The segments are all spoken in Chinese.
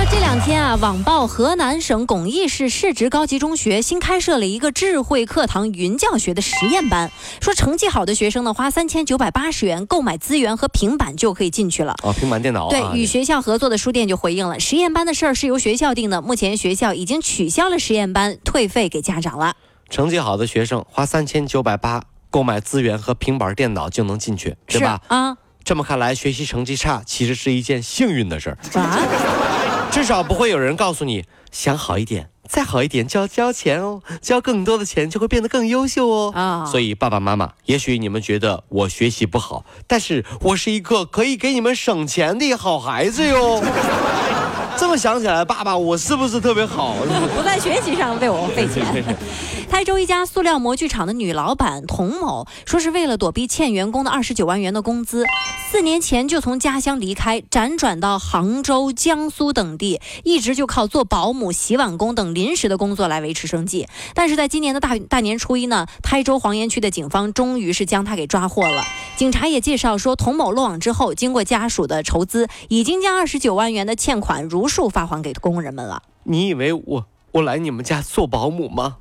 说这两天啊，网曝河南省巩义市市直高级中学新开设了一个智慧课堂云教学的实验班，说成绩好的学生呢，花三千九百八十元购买资源和平板就可以进去了。哦，平板电脑啊。对，与学校合作的书店就回应了，实验班的事儿是由学校定的，目前学校已经取消了实验班，退费给家长了。成绩好的学生花三千九百八购买资源和平板电脑就能进去，对吧？啊，这么看来，学习成绩差其实是一件幸运的事儿。啊，至少不会有人告诉你，想好一点，再好一点就要交钱哦，交更多的钱就会变得更优秀哦。啊所以爸爸妈妈，也许你们觉得我学习不好，但是我是一个可以给你们省钱的好孩子哟。这么想起来，爸爸，我是不是特别好？不在学习上为我费钱。台州一家塑料模具厂的女老板童某说，是为了躲避欠员工的二十九万元的工资，四年前就从家乡离开，辗转到杭州、江苏等地，一直就靠做保姆、洗碗工等临时的工作来维持生计。但是在今年的大大年初一呢，台州黄岩区的警方终于是将他给抓获了。警察也介绍说，童某落网之后，经过家属的筹资，已经将二十九万元的欠款如数发还给工人们了。你以为我我来你们家做保姆吗？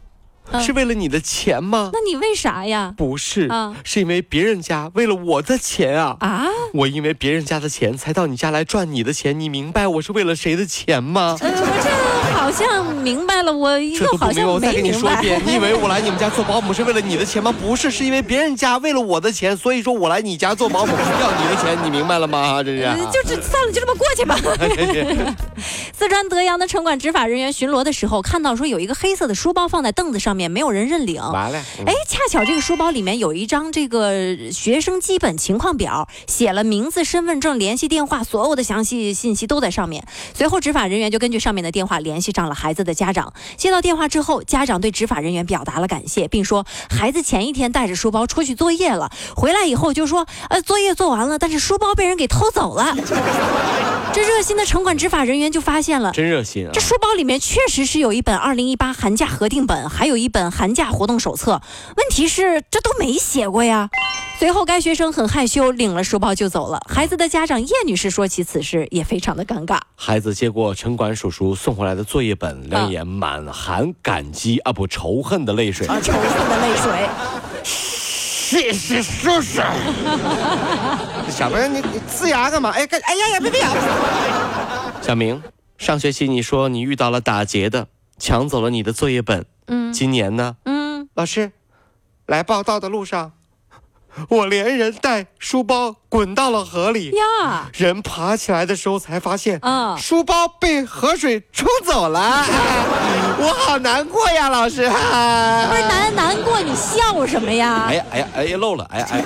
嗯是为了你的钱吗？那你为啥呀？不是，啊是因为别人家为了我的钱啊。啊？我因为别人家的钱才到你家来赚你的钱，你明白我是为了谁的钱吗？呃，我这好像明白了，我又好像没明白，我再跟你。说一遍，你以为我来你们家做保姆是为了你的钱吗？不是，是因为别人家为了我的钱，所以说我来你家做保姆要你的钱，你明白了吗？这是、呃就是算了，就这么过去吧。四川德阳的城管执法人员巡逻的时候，看到说有一个黑色的书包放在凳子上面，没有人认领。完了，嗯哎，恰巧这个书包里面有一张这个学生基本情况表，写了名字、身份证、联系电话，所有的详细信息都在上面。随后，执法人员就根据上面的电话联联系上了孩子的家长。接到电话之后，家长对执法人员表达了感谢，并说孩子前一天带着书包出去作业了，回来以后就说，呃，作业做完了，但是书包被人给偷走了。这热心的城管执法人员就发现了。真热心啊这！书包里面确实是有一本2018寒假核定本，还有一本寒假活动手册。问题是这都没写过呀。随后，该学生很害羞，领了书包就走了。孩子的家长叶女士说起此事也非常的尴尬。孩子接过城管叔叔送回来的作业本，两眼满含感激啊不仇恨的泪水。啊，仇恨的泪水。谢谢叔叔。小明，你你呲牙干嘛？哎，干哎呀呀，别别！小明，上学期你说你遇到了打劫的，抢走了你的作业本。嗯今年呢？嗯，老师，来报道的路上，我连人带书包滚到了河里。呀，人爬起来的时候才发现，啊书包被河水冲走了，我好难过呀，老师。不是难难过，你笑什么呀哎？呀哎呀哎呀漏了，哎呀哎呀，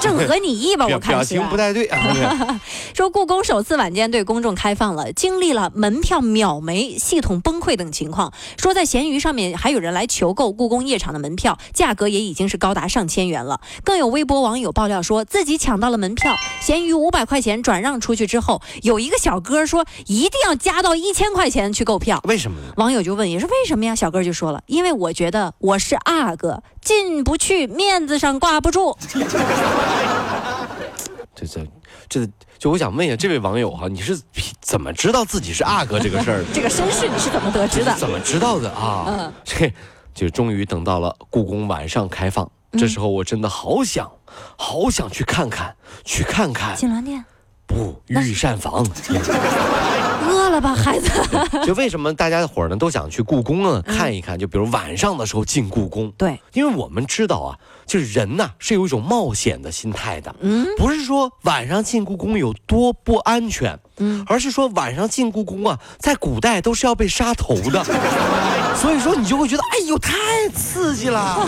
正合你意吧？我看表。情不太对。啊 说故宫首次晚间对公众开放了，经历了门票秒没、系统崩溃等情况。说在闲鱼上面还有人来求购故宫夜场的门票，价格也已经是高达上千元了。更有微博网友爆料说自己抢到了门票，闲鱼五百块钱转让出去之后，有一个小哥说一定要加到一千块钱去购票。为什么呢？网友就问，也是为什么呀？小哥就说了，因为我觉得我是阿哥，进不去，面子上挂不住。这这这，就我想问一下这位网友哈，你是怎么知道自己是阿哥这个事儿的？这个身世你是怎么得知的？怎么知道的啊？嗯 这就终于等到了故宫晚上开放，嗯这时候我真的好想，好想去看看，去看看。锦銮殿，不，御膳房。饿了吧，孩子？就为什么大家伙儿呢都想去故宫呢看一看？就比如晚上的时候进故宫，对，因为我们知道啊，就是人呐是有一种冒险的心态的，嗯。不是说晚上进故宫有多不安全，嗯，而是说晚上进故宫啊，在古代都是要被杀头的，所以说你就会觉得，哎呦，太刺激了，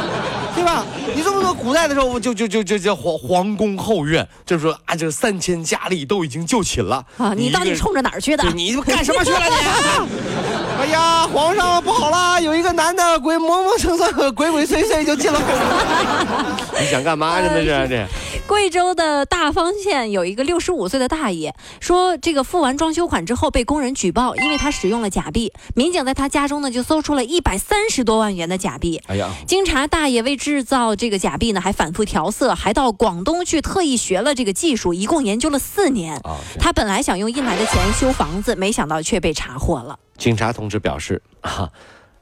对吧？你这么说，古代的时候就就就就叫皇皇宫后院，就是说啊，这三千佳丽都已经就寝了啊，你到底冲着哪儿去的对？你干什么去了你？啊 哎呀，皇上不好了，有一个男的鬼磨磨蹭蹭、鬼鬼祟祟就进了后宫。你想干嘛？真的是这。贵州的大方县有一个六十五岁的大爷，说这个付完装修款之后被工人举报，因为他使用了假币。民警在他家中呢就搜出了一百三十多万元的假币。哎呀，经查，大爷为制造这个假币呢，还反复调色，还到广东去特意学了这个技术，一共研究了四年。他本来想用印来的钱修房子，没想到却被查获了。警察同志表示，哈，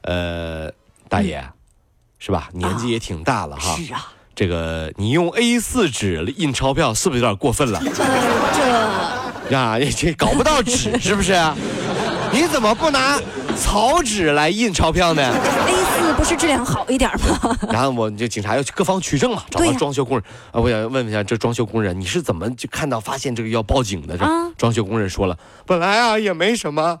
呃，大爷，是吧？年纪也挺大了哈。是啊。这个你用 A4 纸印钞票是不是有点过分了？这呀，这搞不到纸 是不是？你怎么不拿草纸来印钞票呢？A4 不是质量好一点吗？然后我就警察要去各方取证嘛，找到装修工人啊，我想问问一下这装修工人，你是怎么就看到发现这个要报警的？这装修工人说了，本来啊也没什么。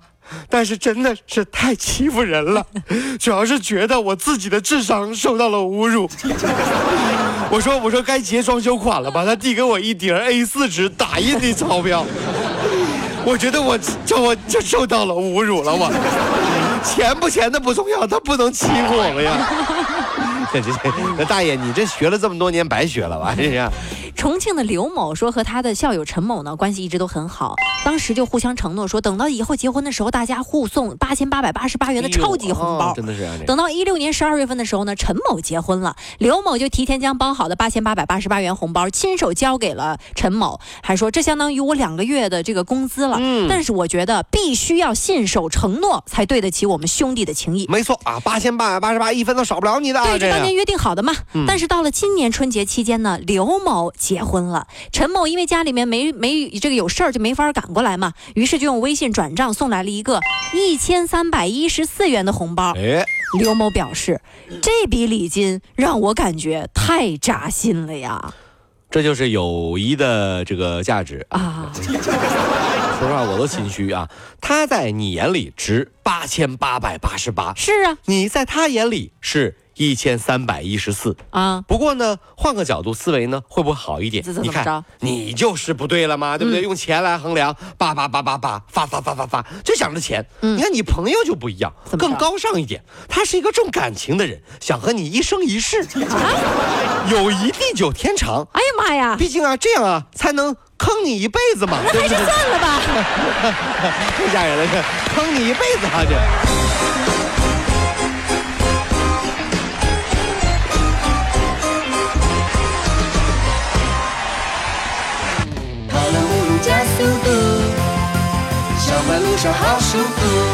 但是真的是太欺负人了，主要是觉得我自己的智商受到了侮辱。我说我说该结装修款了吧？他递给我一叠 A4 纸打印的钞票，我觉得我这我就受到了侮辱了。我钱不钱的不重要，他不能欺负我们呀。这这这大爷，你这学了这么多年白学了吧？这是。重庆的刘某说，和他的校友陈某呢关系一直都很好，当时就互相承诺说，等到以后结婚的时候，大家互送八千八百八十八元的超级红包。真的是。等到一六年十二月份的时候呢，陈某结婚了，刘某就提前将包好的八千八百八十八元红包亲手交给了陈某，还说这相当于我两个月的这个工资了。嗯。但是我觉得必须要信守承诺，才对得起我们兄弟的情谊。没错啊，八千八百八十八一分都少不了你的。对，这当年约定好的嘛。嗯。但是到了今年春节期间呢，刘某。结婚了，陈某因为家里面没没这个有事儿，就没法赶过来嘛，于是就用微信转账送来了一个一千三百一十四元的红包。哎，刘某表示，这笔礼金让我感觉太扎心了呀。这就是友谊的这个价值啊。说实话，我都心虚啊。他在你眼里值八千八百八十八，是啊，你在他眼里是。一千三百一十四啊！不过呢，换个角度思维呢，会不会好一点？你看，你就是不对了嘛，对不对？用钱来衡量，叭叭叭叭叭，发发发发发，就想着钱。你看你朋友就不一样，更高尚一点。他是一个重感情的人，想和你一生一世，啊友谊地久天长。哎呀妈呀！毕竟啊，这样啊，才能坑你一辈子嘛。那 还是算了吧。太 吓人了，这坑你一辈子啊这。好舒服